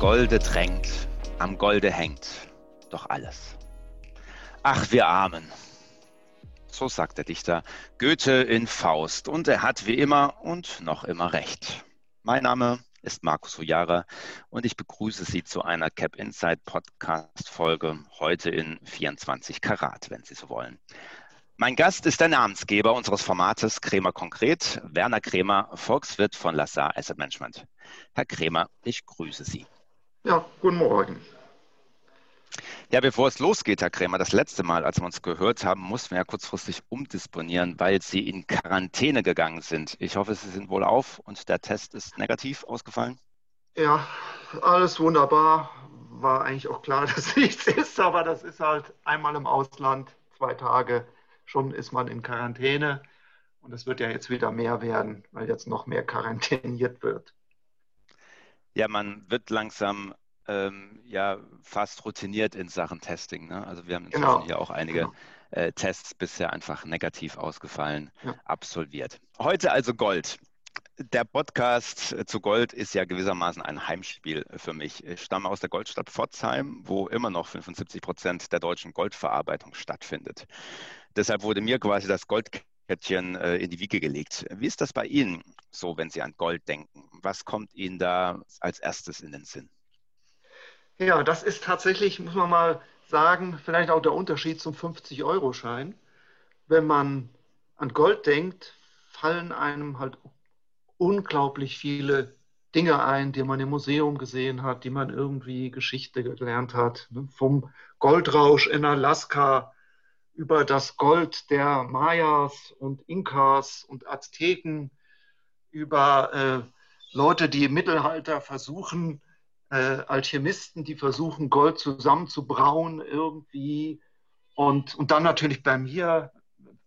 Golde drängt, am Golde hängt doch alles. Ach, wir Armen. So sagt der Dichter Goethe in Faust. Und er hat wie immer und noch immer recht. Mein Name ist Markus Hujara und ich begrüße Sie zu einer Cap Insight Podcast Folge heute in 24 Karat, wenn Sie so wollen. Mein Gast ist der Namensgeber unseres Formates Kremer Konkret, Werner Kremer, Volkswirt von Lassar Asset Management. Herr Kremer, ich grüße Sie. Ja, guten Morgen. Ja, bevor es losgeht, Herr Krämer, das letzte Mal, als wir uns gehört haben, mussten wir ja kurzfristig umdisponieren, weil Sie in Quarantäne gegangen sind. Ich hoffe, Sie sind wohl auf und der Test ist negativ ausgefallen. Ja, alles wunderbar. War eigentlich auch klar, dass nichts ist, aber das ist halt einmal im Ausland, zwei Tage schon ist man in Quarantäne. Und es wird ja jetzt wieder mehr werden, weil jetzt noch mehr quarantäniert wird. Ja, man wird langsam ähm, ja fast routiniert in Sachen Testing. Ne? Also wir haben inzwischen genau. hier auch einige genau. äh, Tests bisher einfach negativ ausgefallen ja. absolviert. Heute also Gold. Der Podcast zu Gold ist ja gewissermaßen ein Heimspiel für mich. Ich stamme aus der Goldstadt Pforzheim, wo immer noch 75 Prozent der deutschen Goldverarbeitung stattfindet. Deshalb wurde mir quasi das Goldkettchen äh, in die Wiege gelegt. Wie ist das bei Ihnen so, wenn Sie an Gold denken? Was kommt Ihnen da als erstes in den Sinn? Ja, das ist tatsächlich, muss man mal sagen, vielleicht auch der Unterschied zum 50-Euro-Schein. Wenn man an Gold denkt, fallen einem halt unglaublich viele Dinge ein, die man im Museum gesehen hat, die man irgendwie Geschichte gelernt hat. Ne? Vom Goldrausch in Alaska über das Gold der Mayas und Inkas und Azteken, über äh, Leute, die im Mittelalter versuchen, äh, Alchemisten, die versuchen, Gold zusammenzubrauen irgendwie. Und, und dann natürlich bei mir,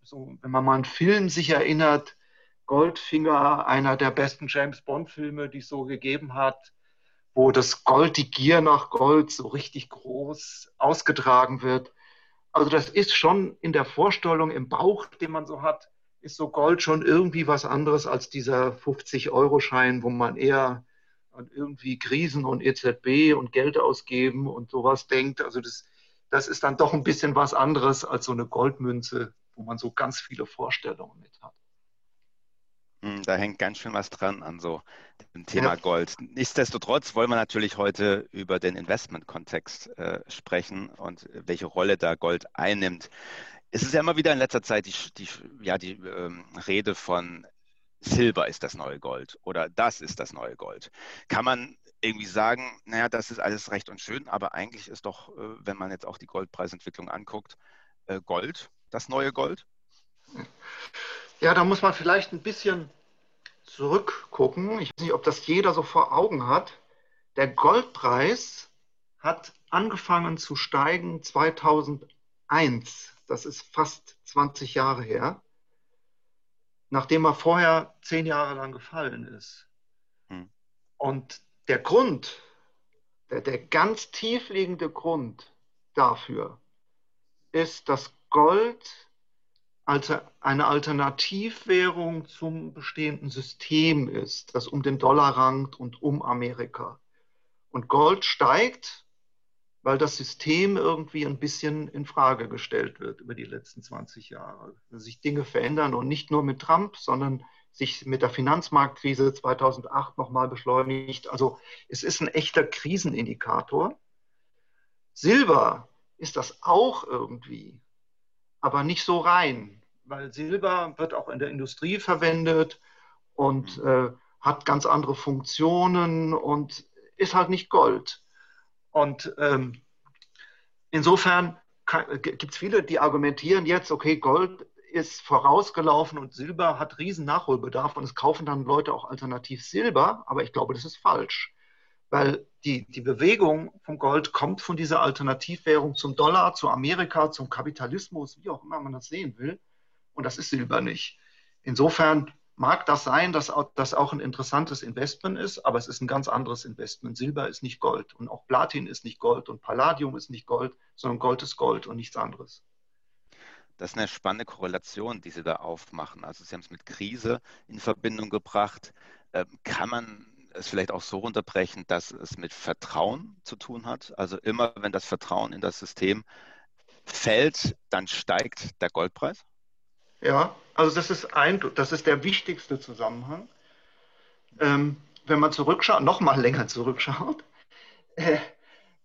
so, wenn man mal einen Film sich erinnert, Goldfinger, einer der besten James Bond-Filme, die es so gegeben hat, wo das Gold, die Gier nach Gold so richtig groß ausgetragen wird. Also das ist schon in der Vorstellung, im Bauch, den man so hat, ist so Gold schon irgendwie was anderes als dieser 50-Euro-Schein, wo man eher an irgendwie Krisen und EZB und Geld ausgeben und sowas denkt. Also das, das ist dann doch ein bisschen was anderes als so eine Goldmünze, wo man so ganz viele Vorstellungen mit hat. Hm, da hängt ganz schön was dran an so dem Thema ja. Gold. Nichtsdestotrotz wollen wir natürlich heute über den Investmentkontext äh, sprechen und welche Rolle da Gold einnimmt. Es ist ja immer wieder in letzter Zeit die, die, ja, die ähm, Rede von Silber ist das neue Gold oder das ist das neue Gold. Kann man irgendwie sagen, naja, das ist alles recht und schön, aber eigentlich ist doch, äh, wenn man jetzt auch die Goldpreisentwicklung anguckt, äh, Gold das neue Gold? Ja, da muss man vielleicht ein bisschen zurückgucken. Ich weiß nicht, ob das jeder so vor Augen hat. Der Goldpreis hat angefangen zu steigen 2001. Das ist fast 20 Jahre her nachdem er vorher zehn Jahre lang gefallen ist. Hm. Und der Grund, der, der ganz tiefliegende Grund dafür ist, dass Gold als eine Alternativwährung zum bestehenden System ist, das um den Dollar rankt und um Amerika. Und Gold steigt weil das System irgendwie ein bisschen in Frage gestellt wird über die letzten 20 Jahre. Dass sich Dinge verändern und nicht nur mit Trump, sondern sich mit der Finanzmarktkrise 2008 nochmal beschleunigt. Also es ist ein echter Krisenindikator. Silber ist das auch irgendwie, aber nicht so rein, weil Silber wird auch in der Industrie verwendet und mhm. äh, hat ganz andere Funktionen und ist halt nicht Gold. Und ähm, insofern gibt es viele, die argumentieren jetzt, okay, Gold ist vorausgelaufen und Silber hat riesen Nachholbedarf und es kaufen dann Leute auch alternativ Silber, aber ich glaube, das ist falsch. Weil die, die Bewegung vom Gold kommt von dieser Alternativwährung zum Dollar, zu Amerika, zum Kapitalismus, wie auch immer man das sehen will. Und das ist Silber nicht. Insofern mag das sein, dass das auch ein interessantes Investment ist, aber es ist ein ganz anderes Investment. Silber ist nicht Gold und auch Platin ist nicht Gold und Palladium ist nicht Gold, sondern Gold ist Gold und nichts anderes. Das ist eine spannende Korrelation, die Sie da aufmachen. Also Sie haben es mit Krise in Verbindung gebracht. Ähm, kann man es vielleicht auch so runterbrechen, dass es mit Vertrauen zu tun hat. Also immer, wenn das Vertrauen in das System fällt, dann steigt der Goldpreis? Ja, also das ist ein, das ist der wichtigste Zusammenhang. Ähm, wenn man zurückschaut, noch mal länger zurückschaut, äh,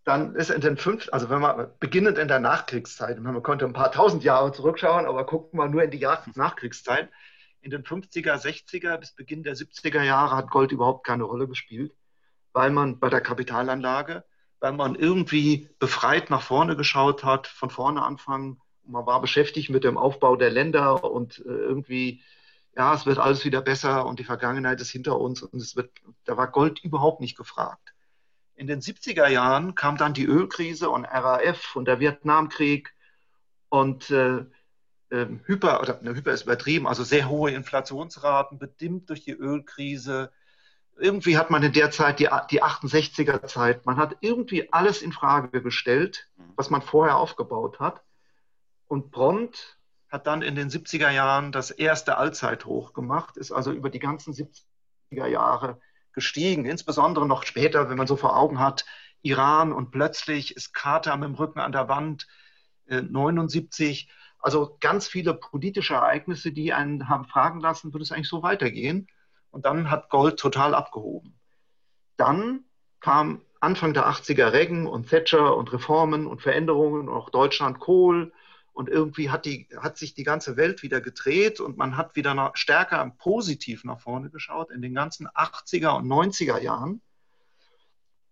dann ist in den fünf, also wenn man beginnend in der Nachkriegszeit, man konnte ein paar tausend Jahre zurückschauen, aber gucken wir nur in die Nachkriegszeit, in den 50er, 60er bis Beginn der 70er Jahre hat Gold überhaupt keine Rolle gespielt, weil man bei der Kapitalanlage, weil man irgendwie befreit nach vorne geschaut hat, von vorne anfangen. Man war beschäftigt mit dem Aufbau der Länder und äh, irgendwie, ja, es wird alles wieder besser und die Vergangenheit ist hinter uns und es wird, da war Gold überhaupt nicht gefragt. In den 70er Jahren kam dann die Ölkrise und RAF und der Vietnamkrieg und äh, ähm, hyper, oder ne, hyper ist übertrieben, also sehr hohe Inflationsraten, bedimmt durch die Ölkrise. Irgendwie hat man in der Zeit die, die 68er Zeit, man hat irgendwie alles in Frage gestellt, mhm. was man vorher aufgebaut hat. Und prompt hat dann in den 70er Jahren das erste Allzeithoch gemacht, ist also über die ganzen 70er Jahre gestiegen, insbesondere noch später, wenn man so vor Augen hat, Iran und plötzlich ist Carter mit dem Rücken an der Wand, äh, 79 also ganz viele politische Ereignisse, die einen haben fragen lassen, würde es eigentlich so weitergehen? Und dann hat Gold total abgehoben. Dann kam Anfang der 80er Reagan und Thatcher und Reformen und Veränderungen, auch Deutschland Kohl. Und irgendwie hat, die, hat sich die ganze Welt wieder gedreht und man hat wieder noch stärker positiv nach vorne geschaut in den ganzen 80er und 90er Jahren.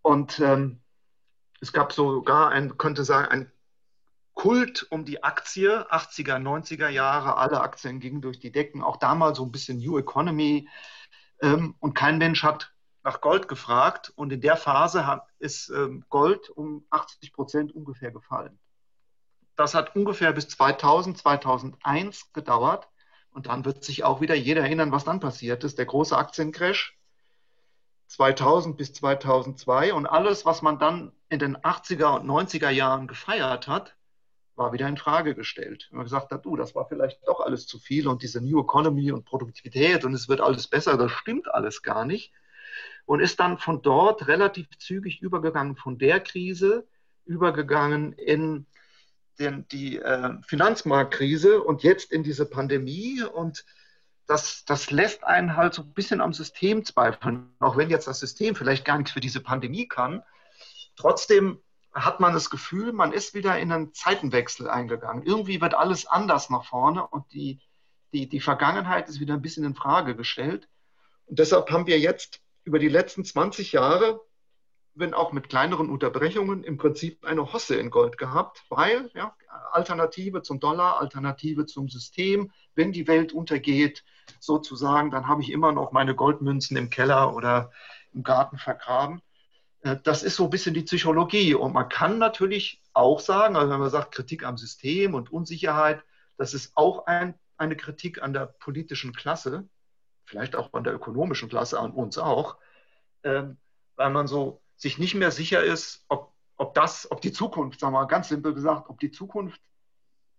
Und ähm, es gab sogar ein, könnte sagen, ein Kult um die Aktie, 80er, 90er Jahre, alle Aktien gingen durch die Decken, auch damals so ein bisschen New Economy. Ähm, und kein Mensch hat nach Gold gefragt. Und in der Phase hat, ist ähm, Gold um 80 Prozent ungefähr gefallen. Das hat ungefähr bis 2000, 2001 gedauert. Und dann wird sich auch wieder jeder erinnern, was dann passiert ist. Der große Aktiencrash 2000 bis 2002 und alles, was man dann in den 80er und 90er Jahren gefeiert hat, war wieder in Frage gestellt. Wenn man gesagt hat, du, das war vielleicht doch alles zu viel und diese New Economy und Produktivität und es wird alles besser, das stimmt alles gar nicht. Und ist dann von dort relativ zügig übergegangen, von der Krise übergegangen in den, die äh, Finanzmarktkrise und jetzt in diese Pandemie. Und das, das lässt einen halt so ein bisschen am System zweifeln, auch wenn jetzt das System vielleicht gar nichts für diese Pandemie kann. Trotzdem hat man das Gefühl, man ist wieder in einen Zeitenwechsel eingegangen. Irgendwie wird alles anders nach vorne und die, die, die Vergangenheit ist wieder ein bisschen in Frage gestellt. Und deshalb haben wir jetzt über die letzten 20 Jahre, wenn auch mit kleineren Unterbrechungen, im Prinzip eine Hosse in Gold gehabt, weil ja, Alternative zum Dollar, Alternative zum System, wenn die Welt untergeht, sozusagen, dann habe ich immer noch meine Goldmünzen im Keller oder im Garten vergraben. Äh, das ist so ein bisschen die Psychologie. Und man kann natürlich auch sagen, also wenn man sagt Kritik am System und Unsicherheit, das ist auch ein, eine Kritik an der politischen Klasse, vielleicht auch an der ökonomischen Klasse, an uns auch, ähm, weil man so sich nicht mehr sicher ist, ob, ob das, ob die Zukunft, sagen wir mal ganz simpel gesagt, ob die Zukunft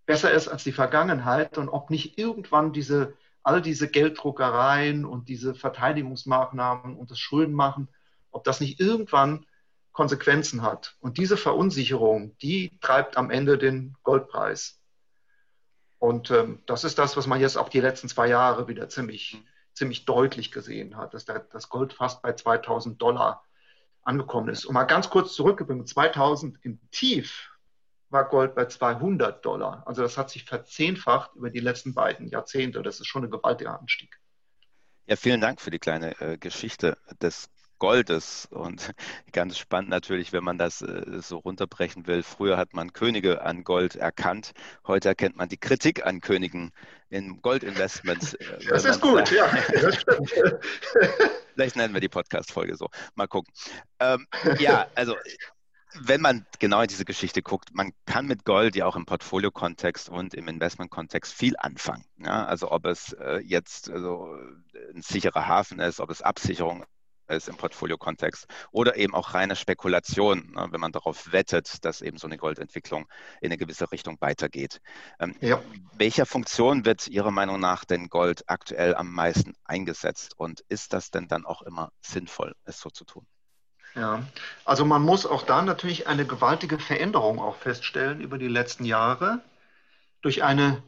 besser ist als die Vergangenheit und ob nicht irgendwann diese, all diese Gelddruckereien und diese Verteidigungsmaßnahmen und das Schuldenmachen ob das nicht irgendwann Konsequenzen hat. Und diese Verunsicherung, die treibt am Ende den Goldpreis. Und ähm, das ist das, was man jetzt auch die letzten zwei Jahre wieder ziemlich, ziemlich deutlich gesehen hat, dass das Gold fast bei 2000 Dollar angekommen ist. Und mal ganz kurz zurückgeblieben, 2000 im Tief war Gold bei 200 Dollar. Also das hat sich verzehnfacht über die letzten beiden Jahrzehnte. Das ist schon ein gewaltiger Anstieg. Ja, vielen Dank für die kleine äh, Geschichte des Goldes. Und ganz spannend natürlich, wenn man das äh, so runterbrechen will. Früher hat man Könige an Gold erkannt. Heute erkennt man die Kritik an Königen in Goldinvestments. Äh, das ist gut, ja. Das stimmt. Vielleicht nennen wir die Podcast-Folge so. Mal gucken. Ähm, ja, also wenn man genau in diese Geschichte guckt, man kann mit Gold ja auch im Portfolio-Kontext und im Investment-Kontext viel anfangen. Ja, also ob es äh, jetzt also, ein sicherer Hafen ist, ob es Absicherung ist im Portfolio-Kontext oder eben auch reine Spekulation, ne, wenn man darauf wettet, dass eben so eine Goldentwicklung in eine gewisse Richtung weitergeht. Ähm, ja. Welcher Funktion wird Ihrer Meinung nach denn Gold aktuell am meisten eingesetzt und ist das denn dann auch immer sinnvoll, es so zu tun? Ja, also man muss auch da natürlich eine gewaltige Veränderung auch feststellen über die letzten Jahre durch eine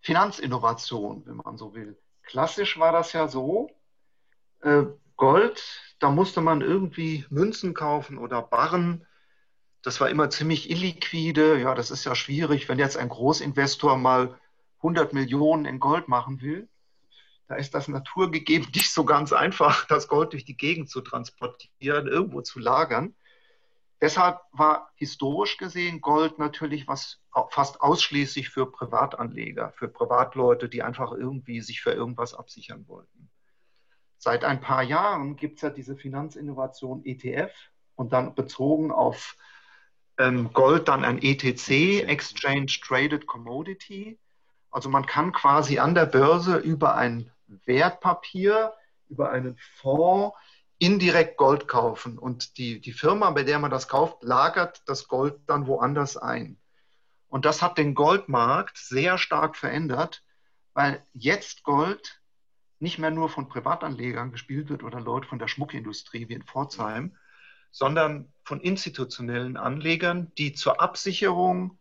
Finanzinnovation, wenn man so will. Klassisch war das ja so, äh, Gold, da musste man irgendwie Münzen kaufen oder Barren. Das war immer ziemlich illiquide. Ja, das ist ja schwierig, wenn jetzt ein Großinvestor mal 100 Millionen in Gold machen will da ist das naturgegeben nicht so ganz einfach, das Gold durch die Gegend zu transportieren, irgendwo zu lagern. Deshalb war historisch gesehen Gold natürlich was fast ausschließlich für Privatanleger, für Privatleute, die einfach irgendwie sich für irgendwas absichern wollten. Seit ein paar Jahren gibt es ja diese Finanzinnovation ETF und dann bezogen auf ähm, Gold dann ein ETC, Exchange Traded Commodity. Also man kann quasi an der Börse über ein Wertpapier, über einen Fonds indirekt Gold kaufen. Und die, die Firma, bei der man das kauft, lagert das Gold dann woanders ein. Und das hat den Goldmarkt sehr stark verändert, weil jetzt Gold nicht mehr nur von Privatanlegern gespielt wird oder Leute von der Schmuckindustrie wie in Pforzheim, sondern von institutionellen Anlegern, die zur Absicherung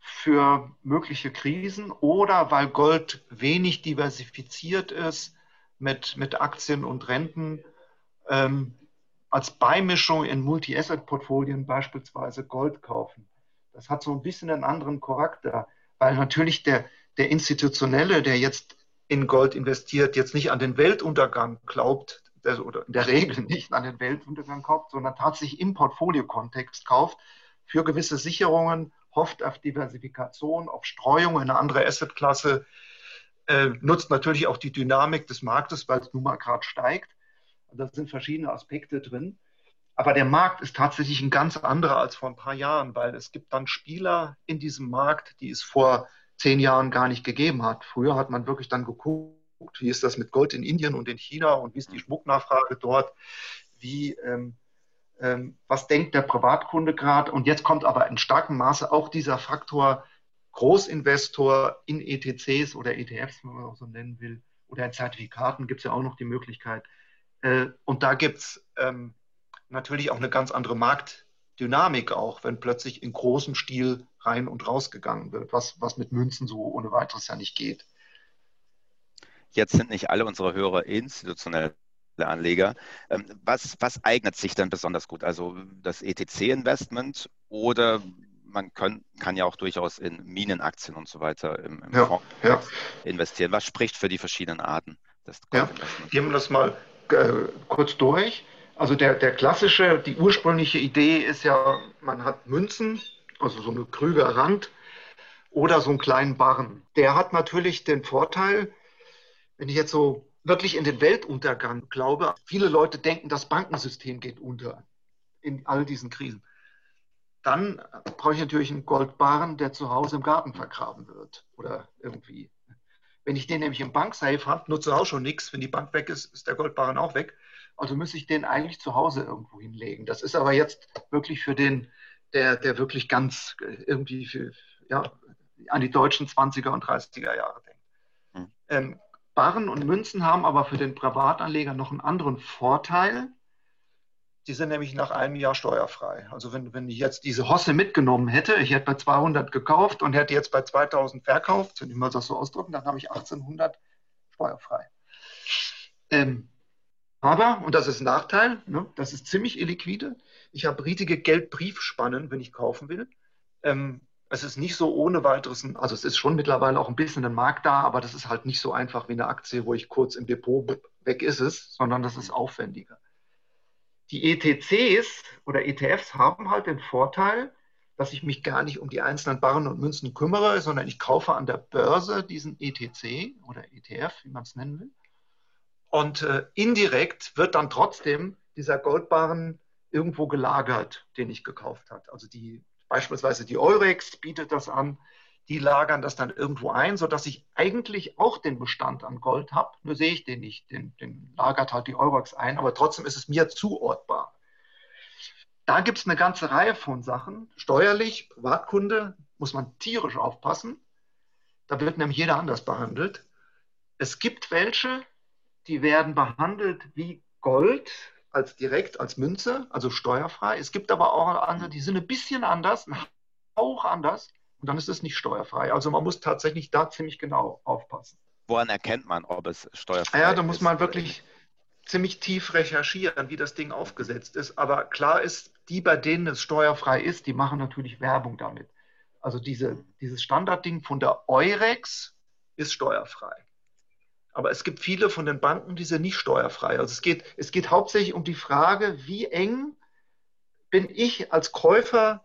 für mögliche Krisen oder weil Gold wenig diversifiziert ist mit, mit Aktien und Renten, ähm, als Beimischung in Multi-Asset-Portfolien beispielsweise Gold kaufen. Das hat so ein bisschen einen anderen Charakter, weil natürlich der, der Institutionelle, der jetzt in Gold investiert, jetzt nicht an den Weltuntergang glaubt, der, oder in der Regel nicht an den Weltuntergang kauft, sondern tatsächlich im Portfoliokontext kauft für gewisse Sicherungen hofft auf Diversifikation, auf Streuung in eine andere Assetklasse, äh, nutzt natürlich auch die Dynamik des Marktes, weil es nun mal gerade steigt. Da sind verschiedene Aspekte drin. Aber der Markt ist tatsächlich ein ganz anderer als vor ein paar Jahren, weil es gibt dann Spieler in diesem Markt, die es vor zehn Jahren gar nicht gegeben hat. Früher hat man wirklich dann geguckt, wie ist das mit Gold in Indien und in China und wie ist die Schmucknachfrage dort, wie ähm, ähm, was denkt der Privatkunde gerade. Und jetzt kommt aber in starkem Maße auch dieser Faktor Großinvestor in ETCs oder ETFs, wenn man auch so nennen will, oder in Zertifikaten gibt es ja auch noch die Möglichkeit. Äh, und da gibt es ähm, natürlich auch eine ganz andere Marktdynamik auch, wenn plötzlich in großem Stil rein und raus gegangen wird, was, was mit Münzen so ohne weiteres ja nicht geht. Jetzt sind nicht alle unsere Hörer institutionell Anleger. Ähm, was, was eignet sich denn besonders gut? Also das ETC-Investment oder man kann, kann ja auch durchaus in Minenaktien und so weiter im, im ja, Fonds ja. investieren. Was spricht für die verschiedenen Arten des ja, Gehen wir das mal äh, kurz durch. Also der, der klassische, die ursprüngliche Idee ist ja, man hat Münzen, also so eine Krüger Rand oder so einen kleinen Barren. Der hat natürlich den Vorteil, wenn ich jetzt so wirklich in den Weltuntergang glaube. Viele Leute denken, das Bankensystem geht unter in all diesen Krisen. Dann brauche ich natürlich einen Goldbarren, der zu Hause im Garten vergraben wird oder irgendwie. Wenn ich den nämlich im Banksafe habe, nutze auch schon nichts. Wenn die Bank weg ist, ist der Goldbarren auch weg. Also müsste ich den eigentlich zu Hause irgendwo hinlegen. Das ist aber jetzt wirklich für den, der, der wirklich ganz irgendwie für, ja, an die deutschen 20er und 30er Jahre denkt. Hm. Ähm, Barren und Münzen haben aber für den Privatanleger noch einen anderen Vorteil. Die sind nämlich nach einem Jahr steuerfrei. Also wenn, wenn ich jetzt diese Hosse mitgenommen hätte, ich hätte bei 200 gekauft und hätte jetzt bei 2000 verkauft, wenn ich mal das so ausdrücken, dann habe ich 1800 steuerfrei. Ähm, aber, und das ist ein Nachteil, ne, das ist ziemlich illiquide. Ich habe riesige Geldbriefspannen, wenn ich kaufen will. Ähm, es ist nicht so ohne weiteres, also es ist schon mittlerweile auch ein bisschen ein Markt da, aber das ist halt nicht so einfach wie eine Aktie, wo ich kurz im Depot weg ist es, sondern das ist aufwendiger. Die ETCs oder ETFs haben halt den Vorteil, dass ich mich gar nicht um die einzelnen Barren und Münzen kümmere, sondern ich kaufe an der Börse diesen ETC oder ETF, wie man es nennen will. Und äh, indirekt wird dann trotzdem dieser Goldbarren irgendwo gelagert, den ich gekauft habe. Also die Beispielsweise die Eurex bietet das an. Die lagern das dann irgendwo ein, sodass ich eigentlich auch den Bestand an Gold habe. Nur sehe ich den nicht. Den, den lagert halt die Eurex ein, aber trotzdem ist es mir zuortbar. Da gibt es eine ganze Reihe von Sachen. Steuerlich, Privatkunde, muss man tierisch aufpassen. Da wird nämlich jeder anders behandelt. Es gibt welche, die werden behandelt wie Gold, als direkt als Münze, also steuerfrei. Es gibt aber auch andere, die sind ein bisschen anders, ein Hauch anders und dann ist es nicht steuerfrei. Also man muss tatsächlich da ziemlich genau aufpassen. Woran erkennt man, ob es steuerfrei ist? Ja, da muss man wirklich ziemlich tief recherchieren, wie das Ding aufgesetzt ist. Aber klar ist, die, bei denen es steuerfrei ist, die machen natürlich Werbung damit. Also diese, dieses Standardding von der Eurex ist steuerfrei. Aber es gibt viele von den Banken, die sind nicht steuerfrei. Also es geht, es geht hauptsächlich um die Frage, wie eng bin ich als Käufer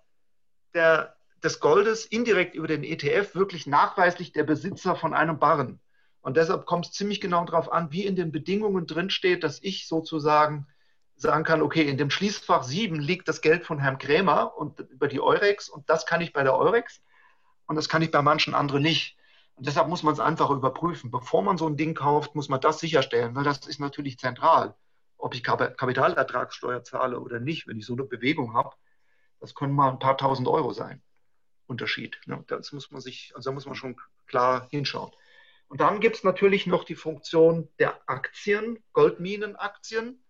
der, des Goldes indirekt über den ETF wirklich nachweislich der Besitzer von einem Barren. Und deshalb kommt es ziemlich genau darauf an, wie in den Bedingungen drinsteht, dass ich sozusagen sagen kann, okay, in dem Schließfach 7 liegt das Geld von Herrn Krämer und über die Eurex und das kann ich bei der Eurex und das kann ich bei manchen anderen nicht. Und deshalb muss man es einfach überprüfen. Bevor man so ein Ding kauft, muss man das sicherstellen, weil das ist natürlich zentral. Ob ich Kapitalertragssteuer zahle oder nicht, wenn ich so eine Bewegung habe, das können mal ein paar tausend Euro sein. Unterschied. Ne? Das muss man sich, also da muss man schon klar hinschauen. Und dann gibt es natürlich noch die Funktion der Aktien, Goldminenaktien.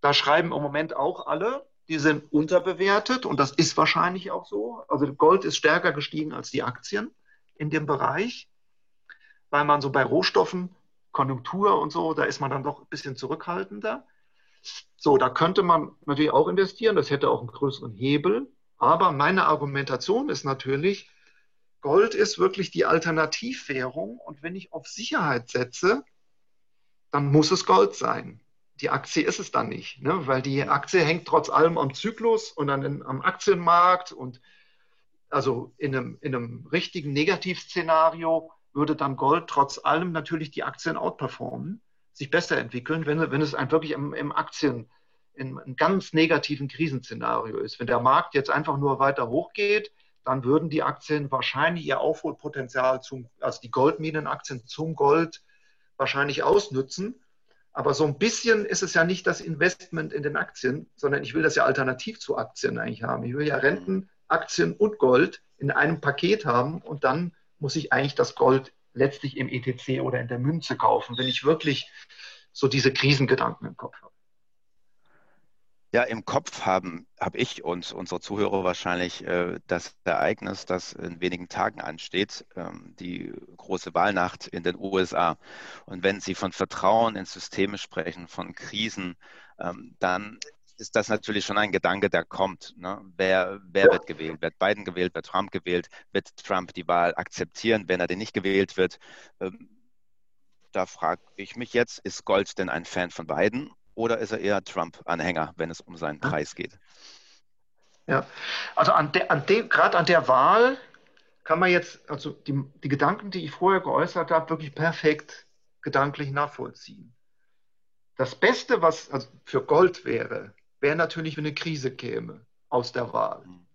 Da schreiben im Moment auch alle, die sind unterbewertet und das ist wahrscheinlich auch so. Also Gold ist stärker gestiegen als die Aktien in dem Bereich, weil man so bei Rohstoffen, Konjunktur und so, da ist man dann doch ein bisschen zurückhaltender. So, da könnte man natürlich auch investieren, das hätte auch einen größeren Hebel. Aber meine Argumentation ist natürlich, Gold ist wirklich die Alternativwährung und wenn ich auf Sicherheit setze, dann muss es Gold sein. Die Aktie ist es dann nicht, ne? weil die Aktie hängt trotz allem am Zyklus und dann am Aktienmarkt und also in einem, in einem richtigen Negativszenario würde dann Gold trotz allem natürlich die Aktien outperformen, sich besser entwickeln, wenn, wenn es ein wirklich im, im Aktien, in einem ganz negativen Krisenszenario ist. Wenn der Markt jetzt einfach nur weiter hochgeht, dann würden die Aktien wahrscheinlich ihr Aufholpotenzial zum, also die Goldminenaktien zum Gold wahrscheinlich ausnützen. Aber so ein bisschen ist es ja nicht das Investment in den Aktien, sondern ich will das ja alternativ zu Aktien eigentlich haben. Ich will ja Renten Aktien und Gold in einem Paket haben und dann muss ich eigentlich das Gold letztlich im ETC oder in der Münze kaufen, wenn ich wirklich so diese Krisengedanken im Kopf habe. Ja, im Kopf haben habe ich und unsere Zuhörer wahrscheinlich äh, das Ereignis, das in wenigen Tagen ansteht, ähm, die große Wahlnacht in den USA. Und wenn Sie von Vertrauen in Systeme sprechen, von Krisen, ähm, dann ist das natürlich schon ein Gedanke, der kommt. Ne? Wer, wer wird gewählt? Wird Biden gewählt? Wird Trump gewählt? Wird Trump die Wahl akzeptieren, wenn er denn nicht gewählt wird? Ähm, da frage ich mich jetzt, ist Gold denn ein Fan von Biden oder ist er eher Trump-Anhänger, wenn es um seinen Preis geht? Ja, also an de, an de, gerade an der Wahl kann man jetzt, also die, die Gedanken, die ich vorher geäußert habe, wirklich perfekt gedanklich nachvollziehen. Das Beste, was also für Gold wäre, wäre natürlich, wenn eine Krise käme aus der Wahl. Mhm.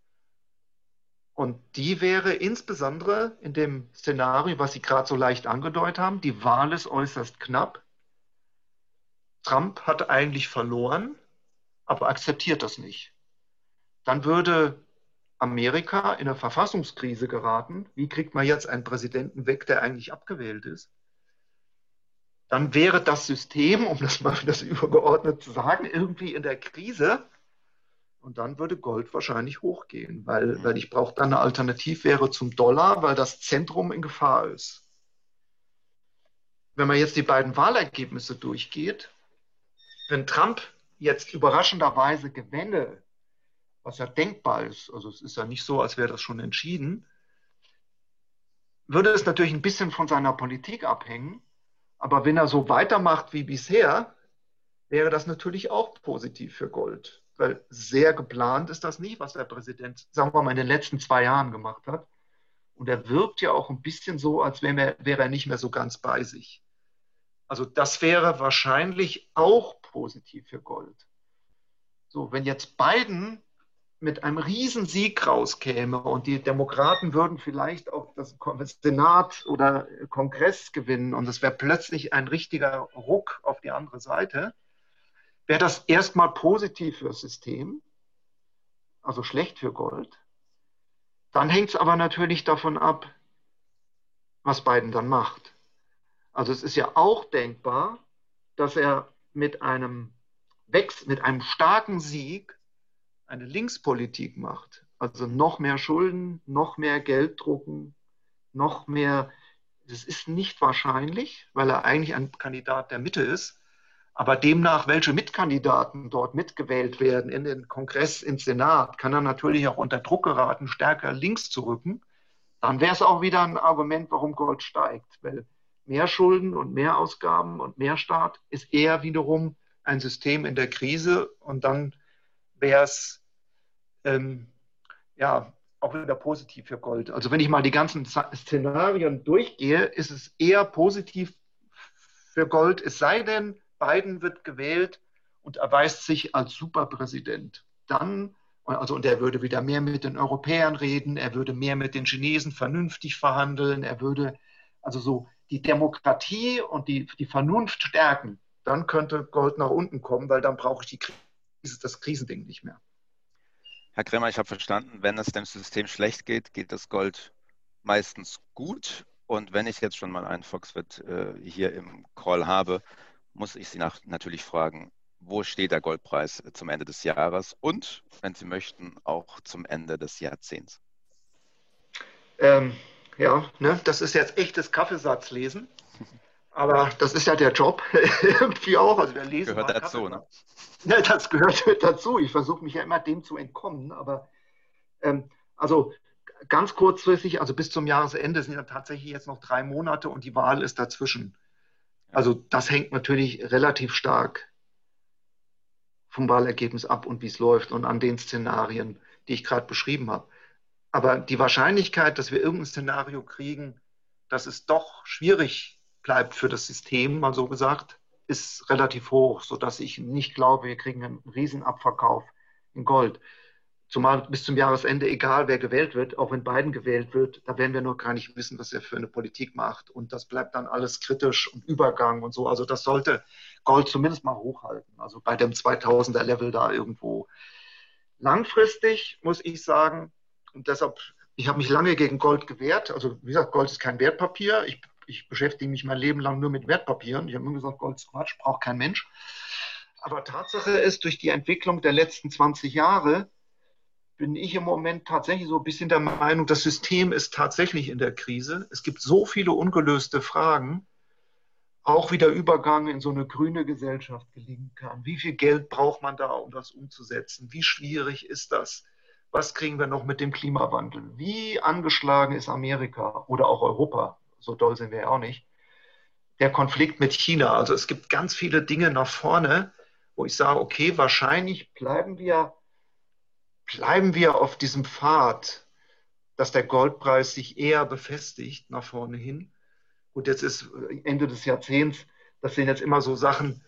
Und die wäre insbesondere in dem Szenario, was Sie gerade so leicht angedeutet haben, die Wahl ist äußerst knapp. Trump hat eigentlich verloren, aber akzeptiert das nicht. Dann würde Amerika in eine Verfassungskrise geraten. Wie kriegt man jetzt einen Präsidenten weg, der eigentlich abgewählt ist? Dann wäre das System, um das mal das übergeordnet zu sagen, irgendwie in der Krise. Und dann würde Gold wahrscheinlich hochgehen, weil, weil ich brauche dann eine Alternativwährung zum Dollar, weil das Zentrum in Gefahr ist. Wenn man jetzt die beiden Wahlergebnisse durchgeht, wenn Trump jetzt überraschenderweise gewänne, was ja denkbar ist, also es ist ja nicht so, als wäre das schon entschieden, würde es natürlich ein bisschen von seiner Politik abhängen. Aber wenn er so weitermacht wie bisher, wäre das natürlich auch positiv für Gold. Weil sehr geplant ist das nicht, was der Präsident, sagen wir mal, in den letzten zwei Jahren gemacht hat. Und er wirkt ja auch ein bisschen so, als wäre er, nicht mehr so ganz bei sich. Also das wäre wahrscheinlich auch positiv für Gold. So, wenn jetzt Biden mit einem Riesensieg rauskäme und die Demokraten würden vielleicht auf das Senat oder Kongress gewinnen und es wäre plötzlich ein richtiger Ruck auf die andere Seite, wäre das erstmal positiv für das System, also schlecht für Gold. Dann hängt es aber natürlich davon ab, was Biden dann macht. Also es ist ja auch denkbar, dass er mit einem Wechsel, mit einem starken Sieg eine Linkspolitik macht. Also noch mehr Schulden, noch mehr Geld drucken, noch mehr. Das ist nicht wahrscheinlich, weil er eigentlich ein Kandidat der Mitte ist. Aber demnach, welche Mitkandidaten dort mitgewählt werden in den Kongress, ins Senat, kann er natürlich auch unter Druck geraten, stärker links zu rücken. Dann wäre es auch wieder ein Argument, warum Gold steigt. Weil mehr Schulden und mehr Ausgaben und mehr Staat ist eher wiederum ein System in der Krise. Und dann wäre es ähm, ja auch wieder positiv für Gold. Also wenn ich mal die ganzen Szenarien durchgehe, ist es eher positiv für Gold, es sei denn, Biden wird gewählt und erweist sich als Superpräsident. Dann, also und er würde wieder mehr mit den Europäern reden, er würde mehr mit den Chinesen vernünftig verhandeln, er würde also so die Demokratie und die, die Vernunft stärken, dann könnte Gold nach unten kommen, weil dann brauche ich die Krise, das Krisending nicht mehr. Herr Kremer, ich habe verstanden, wenn es dem System schlecht geht, geht das Gold meistens gut. Und wenn ich jetzt schon mal einen Foxwit äh, hier im Call habe, muss ich Sie nach, natürlich fragen, wo steht der Goldpreis zum Ende des Jahres und, wenn Sie möchten, auch zum Ende des Jahrzehnts? Ähm, ja, ne, das ist jetzt echtes Kaffeesatzlesen. Aber das ist ja der Job irgendwie auch. Also wir lesen gehört dazu, ne? Ja, das gehört dazu. Ich versuche mich ja immer dem zu entkommen. Aber ähm, also ganz kurzfristig, also bis zum Jahresende sind ja tatsächlich jetzt noch drei Monate und die Wahl ist dazwischen. Also das hängt natürlich relativ stark vom Wahlergebnis ab und wie es läuft und an den Szenarien, die ich gerade beschrieben habe. Aber die Wahrscheinlichkeit, dass wir irgendein Szenario kriegen, dass es doch schwierig bleibt für das System, mal so gesagt, ist relativ hoch, sodass ich nicht glaube, wir kriegen einen Riesenabverkauf in Gold. Zumal bis zum Jahresende, egal wer gewählt wird, auch wenn Biden gewählt wird, da werden wir noch gar nicht wissen, was er für eine Politik macht. Und das bleibt dann alles kritisch und Übergang und so. Also das sollte Gold zumindest mal hochhalten. Also bei dem 2000er Level da irgendwo. Langfristig muss ich sagen, und deshalb, ich habe mich lange gegen Gold gewehrt. Also wie gesagt, Gold ist kein Wertpapier. Ich, ich beschäftige mich mein Leben lang nur mit Wertpapieren. Ich habe immer gesagt, Gold ist Quatsch, braucht kein Mensch. Aber Tatsache ist, durch die Entwicklung der letzten 20 Jahre bin ich im Moment tatsächlich so ein bisschen der Meinung, das System ist tatsächlich in der Krise. Es gibt so viele ungelöste Fragen, auch wie der Übergang in so eine grüne Gesellschaft gelingen kann. Wie viel Geld braucht man da, um das umzusetzen? Wie schwierig ist das? Was kriegen wir noch mit dem Klimawandel? Wie angeschlagen ist Amerika oder auch Europa? So doll sind wir ja auch nicht. Der Konflikt mit China. Also es gibt ganz viele Dinge nach vorne, wo ich sage, okay, wahrscheinlich bleiben wir bleiben wir auf diesem Pfad, dass der Goldpreis sich eher befestigt nach vorne hin. Gut, jetzt ist Ende des Jahrzehnts, das sind jetzt immer so Sachen,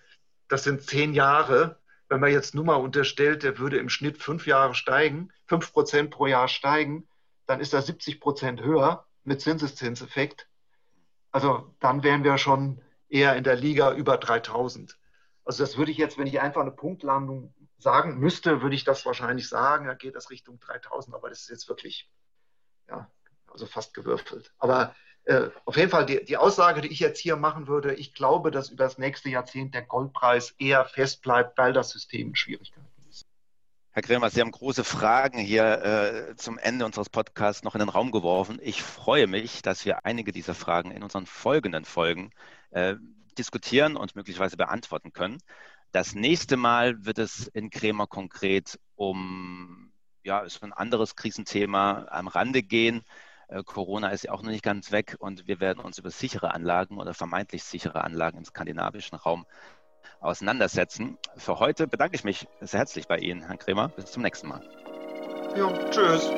das sind zehn Jahre. Wenn man jetzt nur mal unterstellt, der würde im Schnitt fünf Jahre steigen, fünf Prozent pro Jahr steigen, dann ist er 70 Prozent höher mit Zinseszinseffekt. Also dann wären wir schon eher in der Liga über 3000. Also das würde ich jetzt, wenn ich einfach eine Punktlandung sagen müsste, würde ich das wahrscheinlich sagen, da geht das Richtung 3000, aber das ist jetzt wirklich, ja, also fast gewürfelt. Aber äh, auf jeden Fall die, die Aussage, die ich jetzt hier machen würde, ich glaube, dass über das nächste Jahrzehnt der Goldpreis eher fest bleibt, weil das System in Schwierigkeiten. Herr Kremer, Sie haben große Fragen hier äh, zum Ende unseres Podcasts noch in den Raum geworfen. Ich freue mich, dass wir einige dieser Fragen in unseren folgenden Folgen äh, diskutieren und möglicherweise beantworten können. Das nächste Mal wird es in Kremer konkret um ja, ist ein anderes Krisenthema am Rande gehen. Äh, Corona ist ja auch noch nicht ganz weg und wir werden uns über sichere Anlagen oder vermeintlich sichere Anlagen im skandinavischen Raum auseinandersetzen. Für heute bedanke ich mich sehr herzlich bei Ihnen, Herr Kremer. Bis zum nächsten Mal. Ja, tschüss.